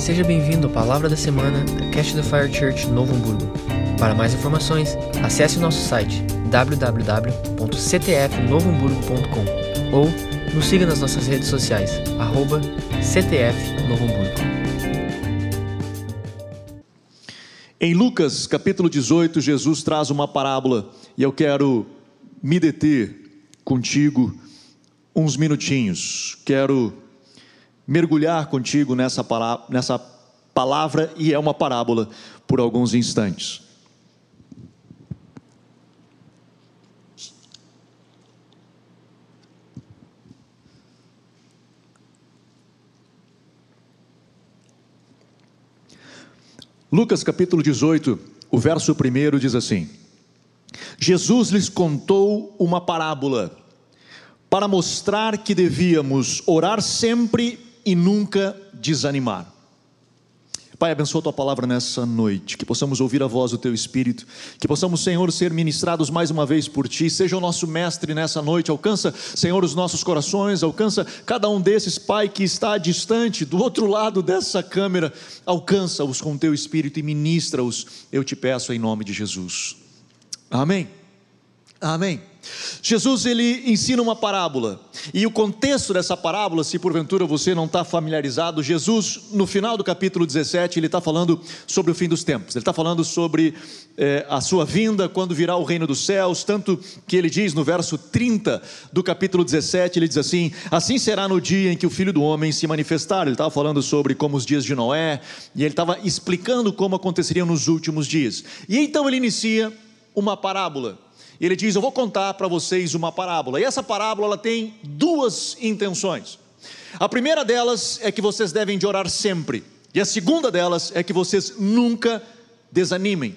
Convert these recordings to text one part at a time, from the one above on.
Seja bem-vindo à Palavra da Semana da Cash the Fire Church Novo Hamburgo. Para mais informações, acesse o nosso site www.ctfnovohamburgo.com ou nos siga nas nossas redes sociais, arroba. Em Lucas capítulo 18, Jesus traz uma parábola e eu quero me deter contigo uns minutinhos. Quero mergulhar contigo nessa, nessa palavra e é uma parábola por alguns instantes. Lucas capítulo 18, o verso 1 diz assim: Jesus lhes contou uma parábola para mostrar que devíamos orar sempre e nunca desanimar. Pai, abençoa a tua palavra nessa noite, que possamos ouvir a voz do teu Espírito, que possamos, Senhor, ser ministrados mais uma vez por ti. Seja o nosso mestre nessa noite, alcança, Senhor, os nossos corações, alcança cada um desses, Pai, que está distante, do outro lado dessa câmera, alcança-os com teu Espírito e ministra-os, eu te peço em nome de Jesus. Amém. Amém. Jesus ele ensina uma parábola e o contexto dessa parábola, se porventura você não está familiarizado, Jesus no final do capítulo 17 ele está falando sobre o fim dos tempos. Ele está falando sobre eh, a sua vinda quando virá o reino dos céus, tanto que ele diz no verso 30 do capítulo 17 ele diz assim: assim será no dia em que o Filho do Homem se manifestar. Ele estava falando sobre como os dias de Noé e ele estava explicando como aconteceriam nos últimos dias. E então ele inicia uma parábola e ele diz: Eu vou contar para vocês uma parábola. E essa parábola ela tem duas intenções. A primeira delas é que vocês devem de orar sempre. E a segunda delas é que vocês nunca desanimem.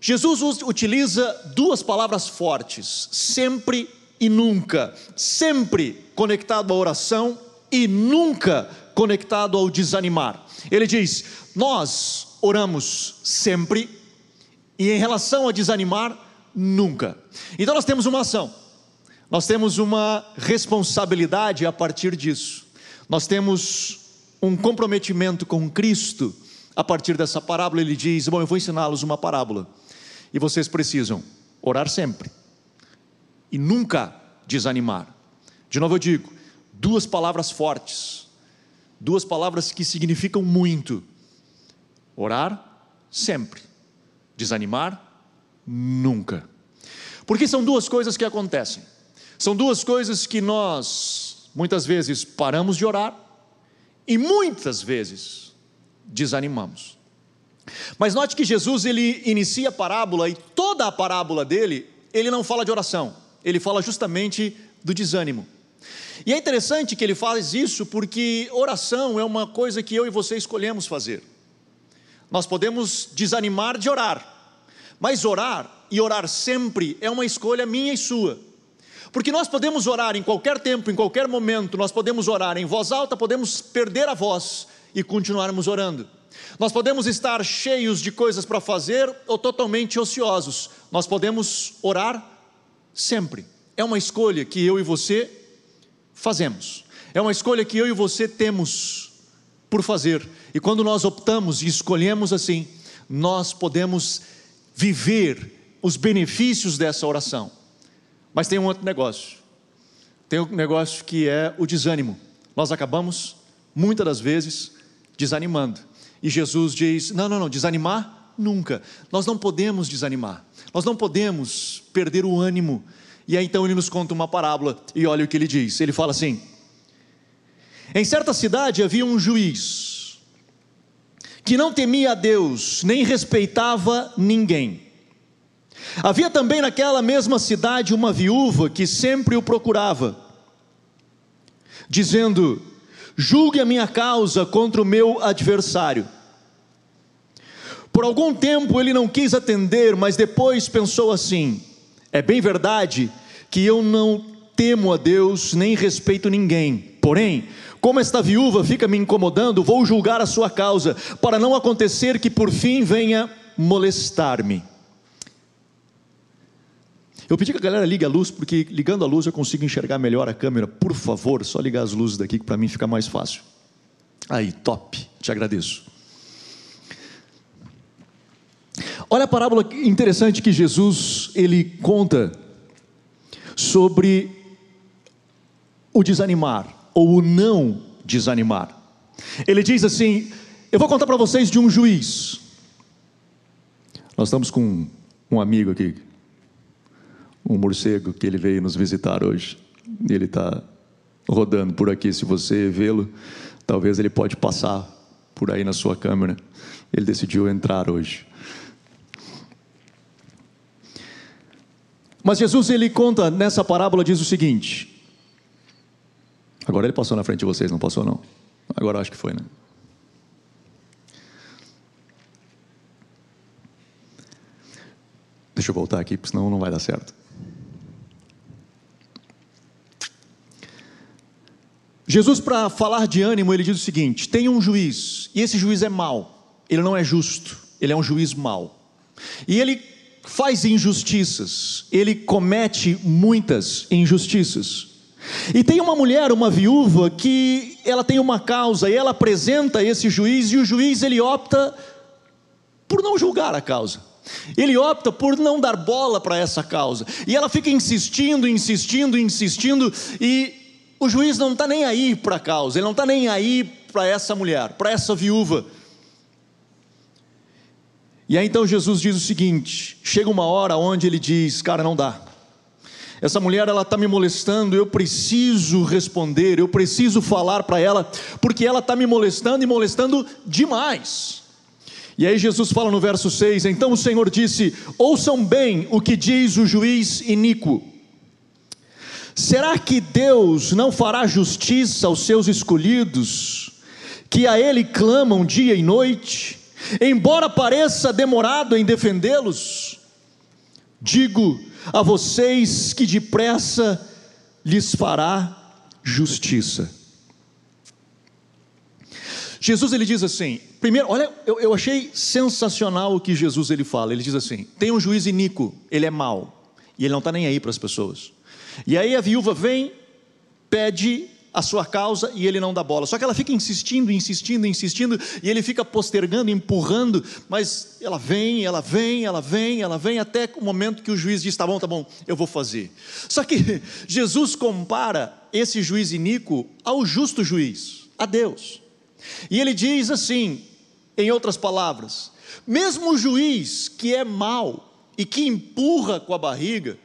Jesus utiliza duas palavras fortes: sempre e nunca. Sempre conectado à oração e nunca conectado ao desanimar. Ele diz: Nós oramos sempre, e em relação a desanimar, Nunca. Então nós temos uma ação, nós temos uma responsabilidade a partir disso, nós temos um comprometimento com Cristo a partir dessa parábola. Ele diz: Bom, eu vou ensiná-los uma parábola, e vocês precisam orar sempre. E nunca desanimar. De novo eu digo, duas palavras fortes, duas palavras que significam muito: orar sempre, desanimar Nunca. Porque são duas coisas que acontecem. São duas coisas que nós, muitas vezes, paramos de orar e muitas vezes desanimamos. Mas note que Jesus ele inicia a parábola e toda a parábola dele, ele não fala de oração, ele fala justamente do desânimo. E é interessante que ele faz isso porque oração é uma coisa que eu e você escolhemos fazer. Nós podemos desanimar de orar, mas orar e orar sempre é uma escolha minha e sua. Porque nós podemos orar em qualquer tempo, em qualquer momento, nós podemos orar em voz alta, podemos perder a voz e continuarmos orando. Nós podemos estar cheios de coisas para fazer ou totalmente ociosos. Nós podemos orar sempre. É uma escolha que eu e você fazemos. É uma escolha que eu e você temos por fazer. E quando nós optamos e escolhemos assim, nós podemos viver os benefícios dessa oração. Mas tem um outro negócio. Tem um negócio que é o desânimo. Nós acabamos, muitas das vezes, desanimando. E Jesus diz: não, não, não, desanimar nunca. Nós não podemos desanimar. Nós não podemos perder o ânimo. E aí então ele nos conta uma parábola e olha o que ele diz. Ele fala assim: Em certa cidade havia um juiz que não temia a Deus, nem respeitava ninguém. Havia também naquela mesma cidade uma viúva que sempre o procurava, dizendo: Julgue a minha causa contra o meu adversário. Por algum tempo ele não quis atender, mas depois pensou assim: É bem verdade que eu não temo a Deus nem respeito ninguém, porém, como esta viúva fica me incomodando, vou julgar a sua causa, para não acontecer que por fim venha molestar-me. Eu pedi que a galera ligue a luz, porque ligando a luz eu consigo enxergar melhor a câmera. Por favor, só ligar as luzes daqui que para mim fica mais fácil. Aí, top. Te agradeço. Olha a parábola interessante que Jesus ele conta sobre o desanimar ou o não desanimar. Ele diz assim: Eu vou contar para vocês de um juiz. Nós estamos com um amigo aqui, um morcego que ele veio nos visitar hoje. Ele está rodando por aqui. Se você vê-lo, talvez ele pode passar por aí na sua câmera. Ele decidiu entrar hoje. Mas Jesus ele conta nessa parábola diz o seguinte. Agora ele passou na frente de vocês, não passou não? Agora acho que foi, né? Deixa eu voltar aqui, porque senão não vai dar certo. Jesus, para falar de ânimo, ele diz o seguinte: tem um juiz, e esse juiz é mau, ele não é justo, ele é um juiz mau. E ele faz injustiças, ele comete muitas injustiças. E tem uma mulher, uma viúva, que ela tem uma causa e ela apresenta esse juiz e o juiz ele opta por não julgar a causa. Ele opta por não dar bola para essa causa. E ela fica insistindo, insistindo, insistindo e o juiz não está nem aí para a causa, ele não está nem aí para essa mulher, para essa viúva. E aí então Jesus diz o seguinte: chega uma hora onde ele diz, cara, não dá. Essa mulher ela está me molestando, eu preciso responder, eu preciso falar para ela, porque ela está me molestando e molestando demais. E aí Jesus fala no verso 6: Então o Senhor disse: Ouçam bem o que diz o juiz iníquo. Será que Deus não fará justiça aos seus escolhidos, que a Ele clamam dia e noite? Embora pareça demorado em defendê-los, digo a vocês que depressa lhes fará justiça. Jesus ele diz assim, primeiro, olha, eu, eu achei sensacional o que Jesus ele fala. Ele diz assim: tem um juiz iníquo, ele é mau e ele não está nem aí para as pessoas. E aí a viúva vem, pede a sua causa e ele não dá bola. Só que ela fica insistindo, insistindo, insistindo, e ele fica postergando, empurrando, mas ela vem, ela vem, ela vem, ela vem, até o momento que o juiz diz: tá bom, tá bom, eu vou fazer. Só que Jesus compara esse juiz iníquo ao justo juiz, a Deus. E ele diz assim, em outras palavras: mesmo o juiz que é mau e que empurra com a barriga,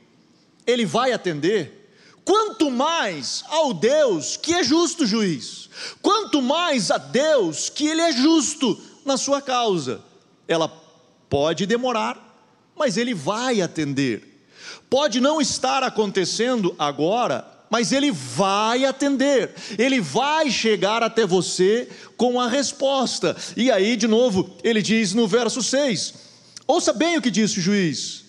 ele vai atender Quanto mais ao Deus que é justo juiz, quanto mais a Deus que Ele é justo na sua causa. Ela pode demorar, mas Ele vai atender. Pode não estar acontecendo agora, mas Ele vai atender, Ele vai chegar até você com a resposta. E aí, de novo, ele diz no verso 6: ouça bem o que disse o juiz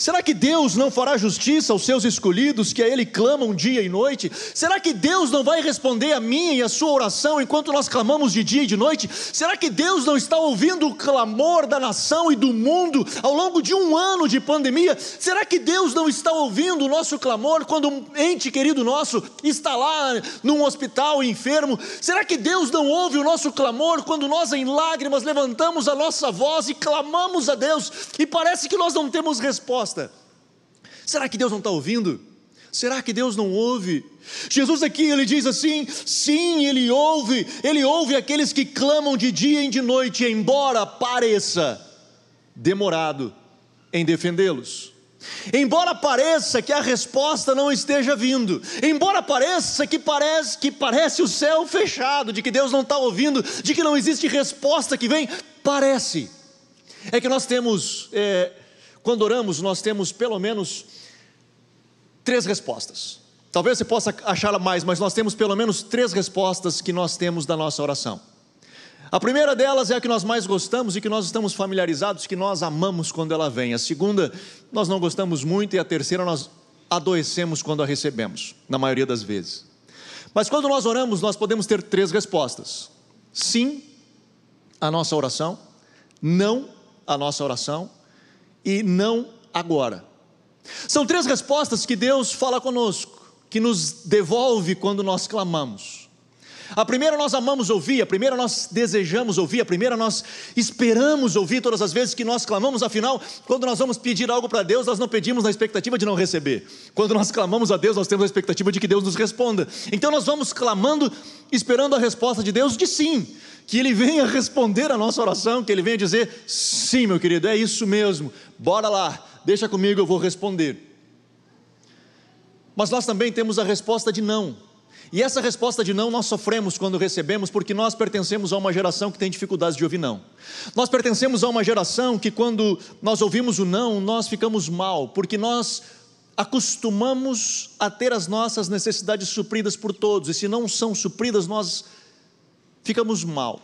Será que Deus não fará justiça aos seus escolhidos que a Ele clamam dia e noite? Será que Deus não vai responder a minha e a sua oração enquanto nós clamamos de dia e de noite? Será que Deus não está ouvindo o clamor da nação e do mundo ao longo de um ano de pandemia? Será que Deus não está ouvindo o nosso clamor quando um ente querido nosso está lá num hospital enfermo? Será que Deus não ouve o nosso clamor quando nós em lágrimas levantamos a nossa voz e clamamos a Deus e parece que nós não temos resposta? Resposta. Será que Deus não está ouvindo? Será que Deus não ouve? Jesus aqui ele diz assim: sim, ele ouve, ele ouve aqueles que clamam de dia e de noite, embora pareça demorado em defendê-los. Embora pareça que a resposta não esteja vindo, embora pareça que parece que parece o céu fechado, de que Deus não está ouvindo, de que não existe resposta que vem, parece. É que nós temos é, quando oramos, nós temos pelo menos três respostas. Talvez você possa achar mais, mas nós temos pelo menos três respostas que nós temos da nossa oração. A primeira delas é a que nós mais gostamos e que nós estamos familiarizados, que nós amamos quando ela vem. A segunda, nós não gostamos muito, e a terceira, nós adoecemos quando a recebemos, na maioria das vezes. Mas quando nós oramos, nós podemos ter três respostas: sim, a nossa oração, não, a nossa oração e não agora. São três respostas que Deus fala conosco, que nos devolve quando nós clamamos. A primeira nós amamos ouvir, a primeira nós desejamos ouvir, a primeira nós esperamos ouvir todas as vezes que nós clamamos, afinal, quando nós vamos pedir algo para Deus, nós não pedimos na expectativa de não receber. Quando nós clamamos a Deus, nós temos a expectativa de que Deus nos responda. Então nós vamos clamando, esperando a resposta de Deus de sim, que Ele venha responder a nossa oração, que Ele venha dizer: sim, meu querido, é isso mesmo, bora lá, deixa comigo, eu vou responder. Mas nós também temos a resposta de não. E essa resposta de não nós sofremos quando recebemos, porque nós pertencemos a uma geração que tem dificuldades de ouvir não. Nós pertencemos a uma geração que, quando nós ouvimos o não, nós ficamos mal, porque nós acostumamos a ter as nossas necessidades supridas por todos, e se não são supridas, nós ficamos mal.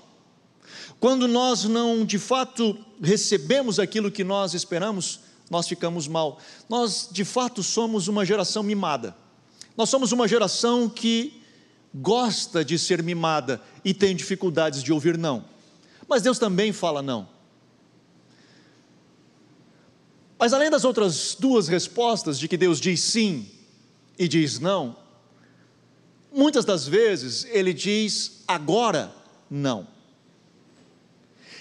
Quando nós não de fato recebemos aquilo que nós esperamos, nós ficamos mal. Nós de fato somos uma geração mimada. Nós somos uma geração que gosta de ser mimada e tem dificuldades de ouvir não. Mas Deus também fala não. Mas além das outras duas respostas de que Deus diz sim e diz não, muitas das vezes ele diz agora não.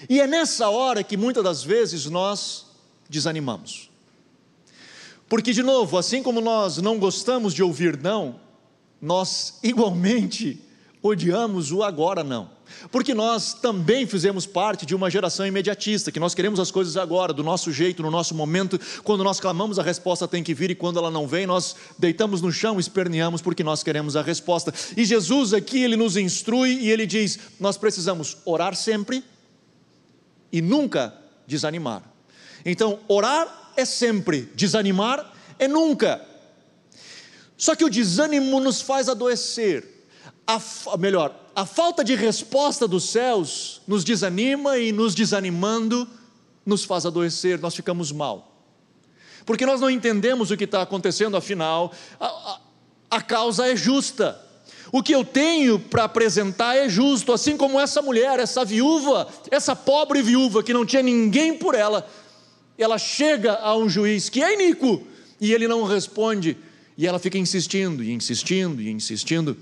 E é nessa hora que muitas das vezes nós desanimamos. Porque, de novo, assim como nós não gostamos de ouvir não, nós igualmente odiamos o agora não. Porque nós também fizemos parte de uma geração imediatista, que nós queremos as coisas agora, do nosso jeito, no nosso momento. Quando nós clamamos, a resposta tem que vir, e quando ela não vem, nós deitamos no chão, esperneamos, porque nós queremos a resposta. E Jesus aqui, ele nos instrui e ele diz: nós precisamos orar sempre e nunca desanimar. Então, orar é sempre, desanimar é nunca. Só que o desânimo nos faz adoecer. A, melhor, a falta de resposta dos céus nos desanima e nos desanimando nos faz adoecer, nós ficamos mal. Porque nós não entendemos o que está acontecendo, afinal, a, a, a causa é justa. O que eu tenho para apresentar é justo, assim como essa mulher, essa viúva, essa pobre viúva que não tinha ninguém por ela, ela chega a um juiz que é iníquo e ele não responde, e ela fica insistindo e insistindo e insistindo,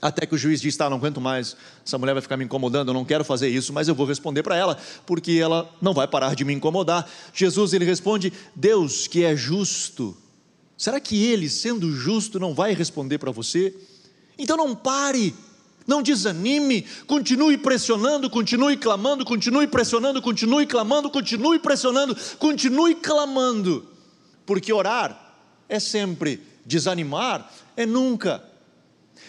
até que o juiz diz: Tá, não aguento mais, essa mulher vai ficar me incomodando, eu não quero fazer isso, mas eu vou responder para ela, porque ela não vai parar de me incomodar. Jesus ele responde: Deus que é justo, será que ele, sendo justo, não vai responder para você? Então não pare não desanime, continue pressionando, continue clamando, continue pressionando, continue clamando, continue pressionando, continue clamando, porque orar é sempre, desanimar é nunca.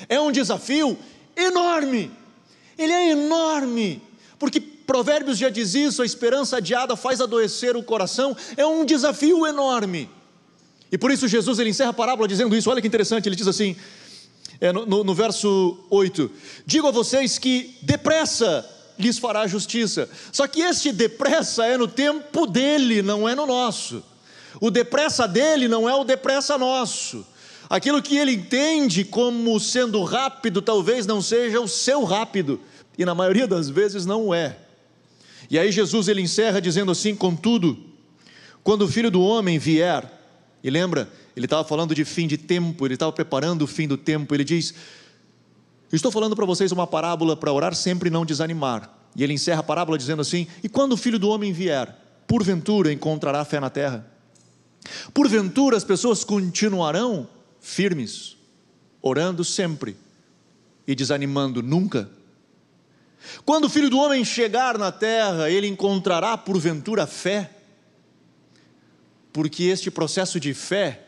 É um desafio enorme, ele é enorme, porque Provérbios já diz isso: a esperança adiada faz adoecer o coração, é um desafio enorme. E por isso Jesus ele encerra a parábola dizendo isso, olha que interessante, ele diz assim: é, no, no, verso 8: Digo a vocês que depressa lhes fará justiça. Só que este depressa é no tempo dele, não é no nosso. O depressa dele não é o depressa nosso. Aquilo que ele entende como sendo rápido, talvez não seja o seu rápido, e na maioria das vezes não é. E aí Jesus ele encerra dizendo assim: Contudo, quando o filho do homem vier, e lembra, ele estava falando de fim de tempo, ele estava preparando o fim do tempo. Ele diz: Estou falando para vocês uma parábola para orar sempre e não desanimar. E ele encerra a parábola dizendo assim: E quando o filho do homem vier, porventura encontrará fé na terra? Porventura as pessoas continuarão firmes, orando sempre e desanimando nunca? Quando o filho do homem chegar na terra, ele encontrará porventura fé? Porque este processo de fé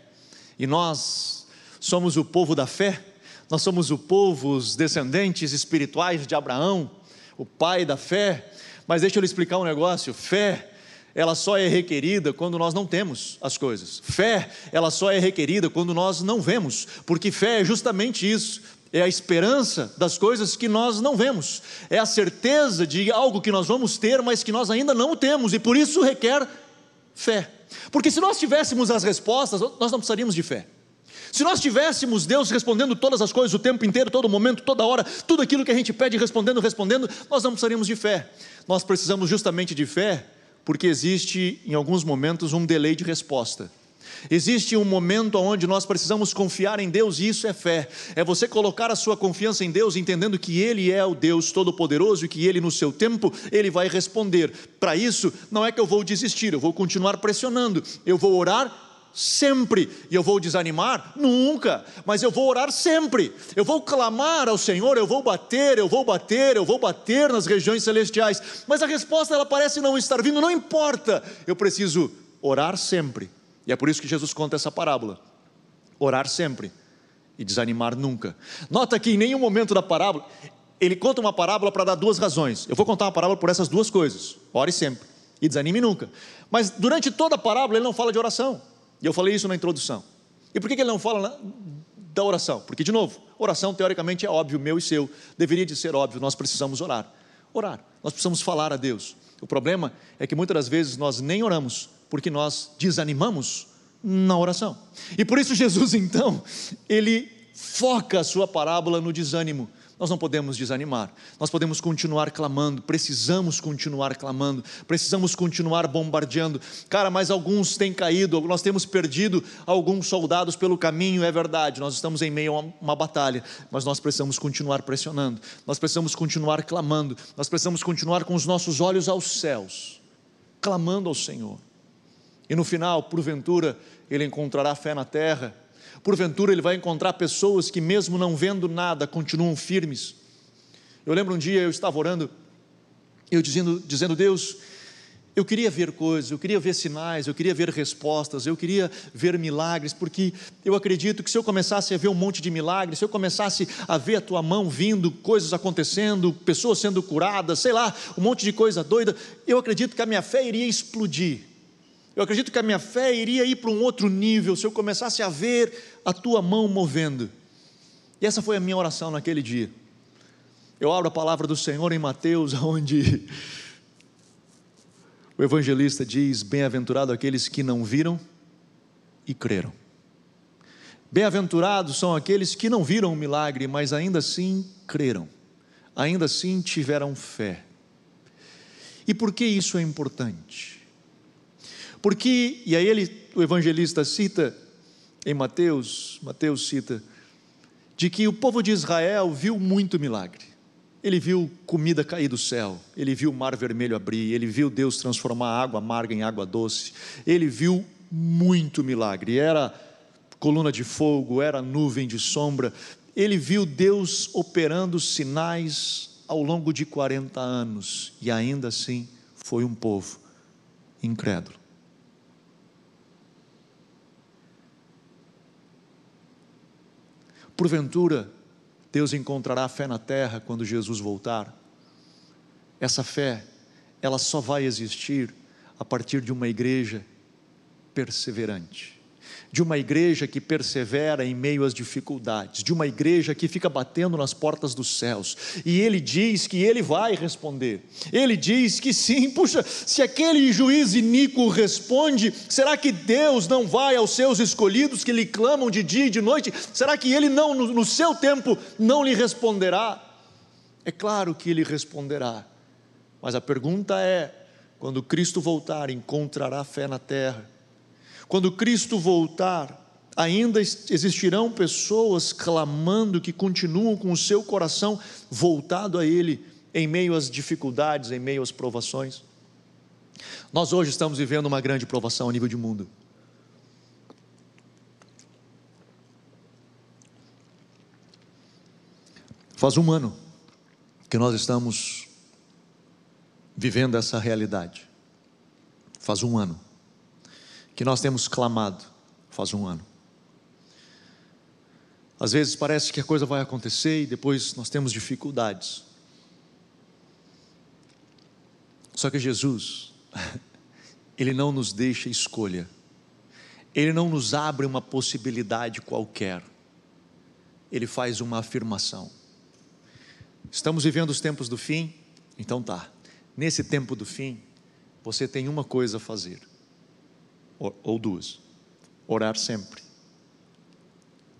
e nós somos o povo da fé, nós somos o povo, os descendentes espirituais de Abraão, o pai da fé. Mas deixa eu lhe explicar um negócio: fé, ela só é requerida quando nós não temos as coisas. Fé, ela só é requerida quando nós não vemos, porque fé é justamente isso. É a esperança das coisas que nós não vemos, é a certeza de algo que nós vamos ter, mas que nós ainda não temos, e por isso requer fé. Porque se nós tivéssemos as respostas, nós não precisaríamos de fé. Se nós tivéssemos Deus respondendo todas as coisas o tempo inteiro, todo momento, toda hora, tudo aquilo que a gente pede respondendo, respondendo, nós não precisaríamos de fé. Nós precisamos justamente de fé, porque existe em alguns momentos um delay de resposta. Existe um momento onde nós precisamos confiar em Deus e isso é fé. É você colocar a sua confiança em Deus, entendendo que Ele é o Deus Todo-Poderoso e que Ele, no seu tempo, Ele vai responder. Para isso, não é que eu vou desistir, eu vou continuar pressionando, eu vou orar sempre. E eu vou desanimar? Nunca. Mas eu vou orar sempre. Eu vou clamar ao Senhor, eu vou bater, eu vou bater, eu vou bater nas regiões celestiais. Mas a resposta ela parece não estar vindo, não importa. Eu preciso orar sempre. E é por isso que Jesus conta essa parábola. Orar sempre e desanimar nunca. Nota que em nenhum momento da parábola ele conta uma parábola para dar duas razões. Eu vou contar uma parábola por essas duas coisas. Ore sempre e desanime nunca. Mas durante toda a parábola ele não fala de oração. E eu falei isso na introdução. E por que ele não fala da oração? Porque, de novo, oração teoricamente é óbvio, meu e seu. Deveria de ser óbvio, nós precisamos orar. Orar, nós precisamos falar a Deus. O problema é que muitas das vezes nós nem oramos, porque nós desanimamos na oração. E por isso Jesus, então, ele foca a sua parábola no desânimo. Nós não podemos desanimar, nós podemos continuar clamando, precisamos continuar clamando, precisamos continuar bombardeando. Cara, mas alguns têm caído, nós temos perdido alguns soldados pelo caminho, é verdade, nós estamos em meio a uma batalha, mas nós precisamos continuar pressionando, nós precisamos continuar clamando, nós precisamos continuar com os nossos olhos aos céus, clamando ao Senhor. E no final, porventura, ele encontrará fé na terra Porventura ele vai encontrar pessoas que, mesmo não vendo nada, continuam firmes. Eu lembro um dia eu estava orando, eu dizendo, dizendo Deus, eu queria ver coisas, eu queria ver sinais, eu queria ver respostas, eu queria ver milagres, porque eu acredito que se eu começasse a ver um monte de milagres, se eu começasse a ver a tua mão vindo, coisas acontecendo, pessoas sendo curadas, sei lá, um monte de coisa doida, eu acredito que a minha fé iria explodir. Eu acredito que a minha fé iria ir para um outro nível se eu começasse a ver a tua mão movendo. E essa foi a minha oração naquele dia. Eu abro a palavra do Senhor em Mateus, onde o evangelista diz: Bem-aventurado aqueles que não viram e creram. Bem-aventurados são aqueles que não viram o milagre, mas ainda assim creram, ainda assim tiveram fé. E por que isso é importante? Porque, e aí ele, o evangelista cita em Mateus, Mateus cita, de que o povo de Israel viu muito milagre. Ele viu comida cair do céu, ele viu o mar vermelho abrir, ele viu Deus transformar água amarga em água doce, ele viu muito milagre. Era coluna de fogo, era nuvem de sombra, ele viu Deus operando sinais ao longo de 40 anos e ainda assim foi um povo incrédulo. Porventura, Deus encontrará fé na terra quando Jesus voltar. Essa fé, ela só vai existir a partir de uma igreja perseverante de uma igreja que persevera em meio às dificuldades, de uma igreja que fica batendo nas portas dos céus, e ele diz que ele vai responder, ele diz que sim, puxa, se aquele juiz iníquo responde, será que Deus não vai aos seus escolhidos que lhe clamam de dia e de noite? Será que ele não, no, no seu tempo, não lhe responderá? É claro que ele responderá, mas a pergunta é: quando Cristo voltar, encontrará fé na terra? Quando Cristo voltar, ainda existirão pessoas clamando que continuam com o seu coração voltado a Ele em meio às dificuldades, em meio às provações. Nós hoje estamos vivendo uma grande provação a nível de mundo. Faz um ano que nós estamos vivendo essa realidade. Faz um ano que nós temos clamado faz um ano. Às vezes parece que a coisa vai acontecer e depois nós temos dificuldades. Só que Jesus, Ele não nos deixa escolha, Ele não nos abre uma possibilidade qualquer, Ele faz uma afirmação. Estamos vivendo os tempos do fim, então tá, nesse tempo do fim, você tem uma coisa a fazer ou duas: orar sempre,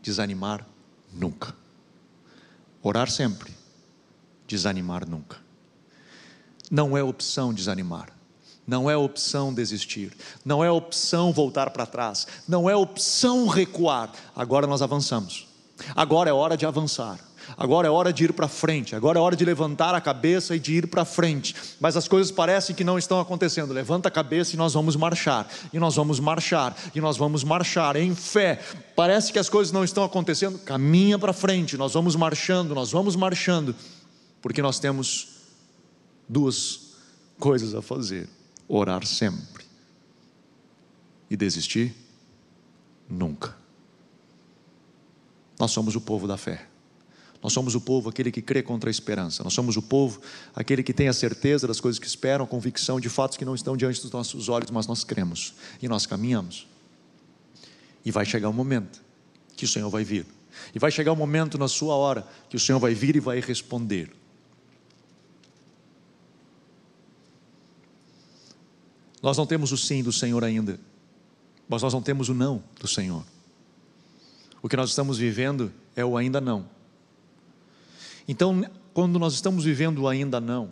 desanimar nunca. Orar sempre, desanimar nunca. Não é opção desanimar, Não é opção desistir, não é opção voltar para trás, não é opção recuar. Agora nós avançamos. Agora é hora de avançar. Agora é hora de ir para frente, agora é hora de levantar a cabeça e de ir para frente. Mas as coisas parecem que não estão acontecendo. Levanta a cabeça e nós vamos marchar, e nós vamos marchar, e nós vamos marchar em fé. Parece que as coisas não estão acontecendo. Caminha para frente, nós vamos marchando, nós vamos marchando, porque nós temos duas coisas a fazer: orar sempre e desistir nunca. Nós somos o povo da fé. Nós somos o povo aquele que crê contra a esperança. Nós somos o povo aquele que tem a certeza das coisas que esperam, a convicção de fatos que não estão diante dos nossos olhos, mas nós cremos e nós caminhamos. E vai chegar um momento que o Senhor vai vir. E vai chegar um momento na sua hora que o Senhor vai vir e vai responder. Nós não temos o sim do Senhor ainda, mas nós não temos o não do Senhor. O que nós estamos vivendo é o ainda não. Então, quando nós estamos vivendo ainda não,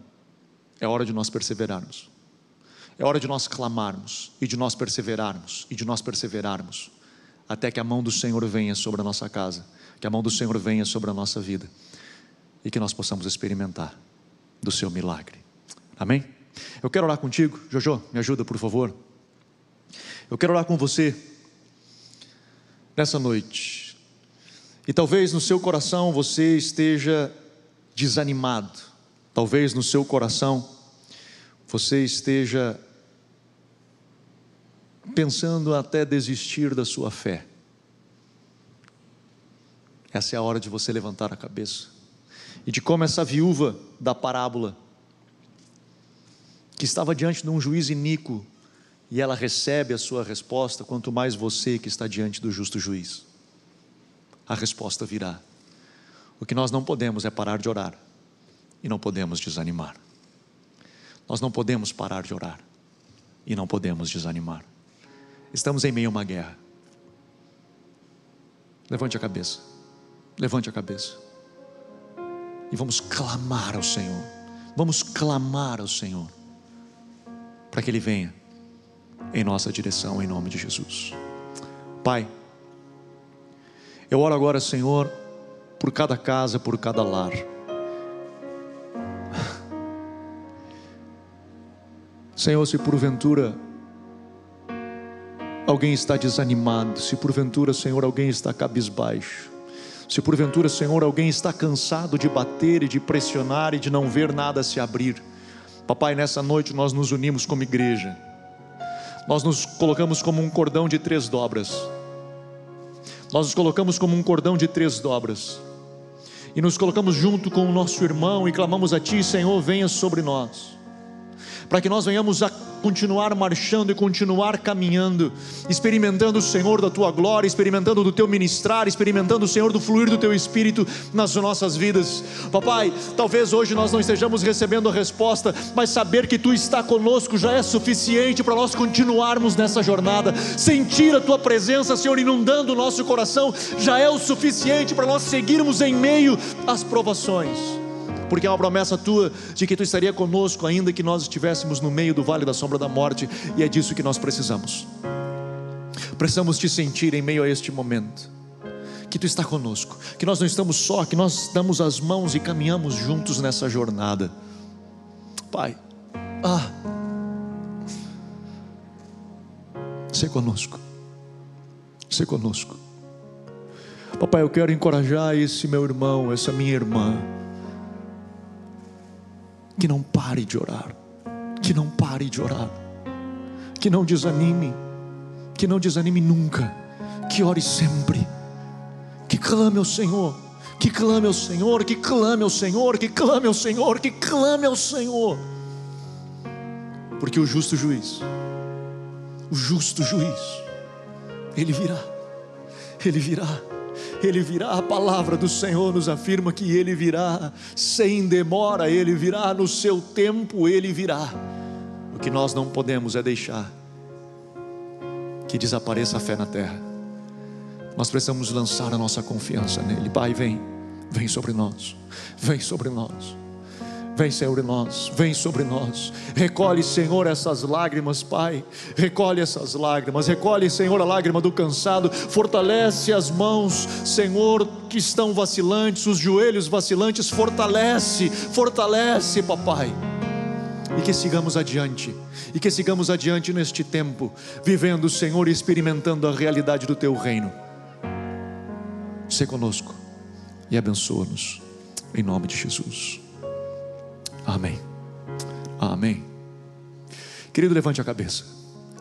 é hora de nós perseverarmos. É hora de nós clamarmos e de nós perseverarmos e de nós perseverarmos até que a mão do Senhor venha sobre a nossa casa, que a mão do Senhor venha sobre a nossa vida e que nós possamos experimentar do seu milagre. Amém? Eu quero orar contigo, Jojo, me ajuda por favor. Eu quero orar com você nessa noite. E talvez no seu coração você esteja desanimado, talvez no seu coração você esteja pensando até desistir da sua fé. Essa é a hora de você levantar a cabeça e de como essa viúva da parábola, que estava diante de um juiz iníquo, e ela recebe a sua resposta, quanto mais você que está diante do justo juiz. A resposta virá. O que nós não podemos é parar de orar e não podemos desanimar. Nós não podemos parar de orar e não podemos desanimar. Estamos em meio a uma guerra. Levante a cabeça, levante a cabeça e vamos clamar ao Senhor. Vamos clamar ao Senhor para que Ele venha em nossa direção, em nome de Jesus. Pai, eu oro agora, Senhor por cada casa, por cada lar. Senhor, se porventura alguém está desanimado, se porventura, Senhor, alguém está cabisbaixo, se porventura, Senhor, alguém está cansado de bater e de pressionar e de não ver nada se abrir, Papai, nessa noite nós nos unimos como igreja, nós nos colocamos como um cordão de três dobras, nós nos colocamos como um cordão de três dobras, e nos colocamos junto com o nosso irmão e clamamos a Ti, Senhor, venha sobre nós, para que nós venhamos a continuar marchando e continuar caminhando, experimentando o Senhor da tua glória, experimentando do teu ministrar, experimentando o Senhor do fluir do teu espírito nas nossas vidas. Papai, talvez hoje nós não estejamos recebendo a resposta, mas saber que tu está conosco já é suficiente para nós continuarmos nessa jornada. Sentir a tua presença, Senhor, inundando o nosso coração, já é o suficiente para nós seguirmos em meio às provações porque é uma promessa tua de que tu estaria conosco ainda que nós estivéssemos no meio do vale da sombra da morte, e é disso que nós precisamos. Precisamos te sentir em meio a este momento. Que tu está conosco, que nós não estamos só, que nós damos as mãos e caminhamos juntos nessa jornada. Pai, ah, ser conosco, ser conosco. Papai, eu quero encorajar esse meu irmão, essa minha irmã que não pare de orar, que não pare de orar, que não desanime, que não desanime nunca, que ore sempre, que clame ao Senhor, que clame ao Senhor, que clame ao Senhor, que clame ao Senhor, que clame ao Senhor, porque o justo juiz, o justo juiz, ele virá, ele virá ele virá, a palavra do Senhor nos afirma que Ele virá, sem demora, Ele virá, no seu tempo Ele virá. O que nós não podemos é deixar que desapareça a fé na terra. Nós precisamos lançar a nossa confiança nele. Pai, vem, vem sobre nós, vem sobre nós, Vem sobre nós, vem sobre nós. Recolhe, Senhor, essas lágrimas, Pai. Recolhe essas lágrimas. Recolhe, Senhor, a lágrima do cansado. Fortalece as mãos, Senhor, que estão vacilantes, os joelhos vacilantes. Fortalece, fortalece, papai. E que sigamos adiante, e que sigamos adiante neste tempo, vivendo, Senhor, e experimentando a realidade do Teu reino. Se conosco e abençoa-nos, em nome de Jesus. Amém. Amém. Querido, levante a cabeça.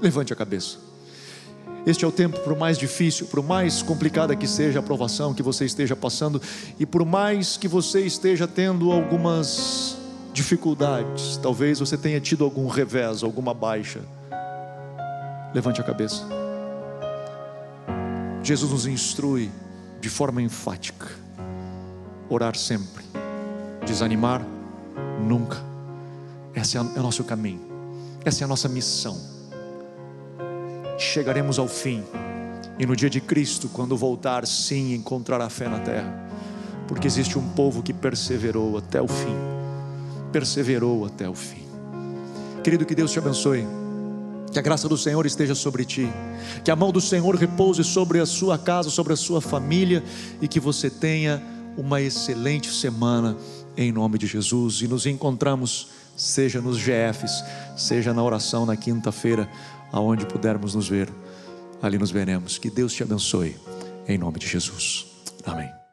Levante a cabeça. Este é o tempo, por mais difícil, por mais complicada que seja a provação que você esteja passando, e por mais que você esteja tendo algumas dificuldades, talvez você tenha tido algum revés, alguma baixa. Levante a cabeça. Jesus nos instrui de forma enfática: orar sempre, desanimar Nunca. Esse é, é o nosso caminho, essa é a nossa missão. Chegaremos ao fim, e no dia de Cristo, quando voltar, sim, encontrará fé na terra, porque existe um povo que perseverou até o fim. Perseverou até o fim. Querido, que Deus te abençoe. Que a graça do Senhor esteja sobre ti, que a mão do Senhor repouse sobre a sua casa, sobre a sua família e que você tenha uma excelente semana em nome de Jesus. E nos encontramos, seja nos GFs, seja na oração na quinta-feira, aonde pudermos nos ver, ali nos veremos. Que Deus te abençoe, em nome de Jesus. Amém.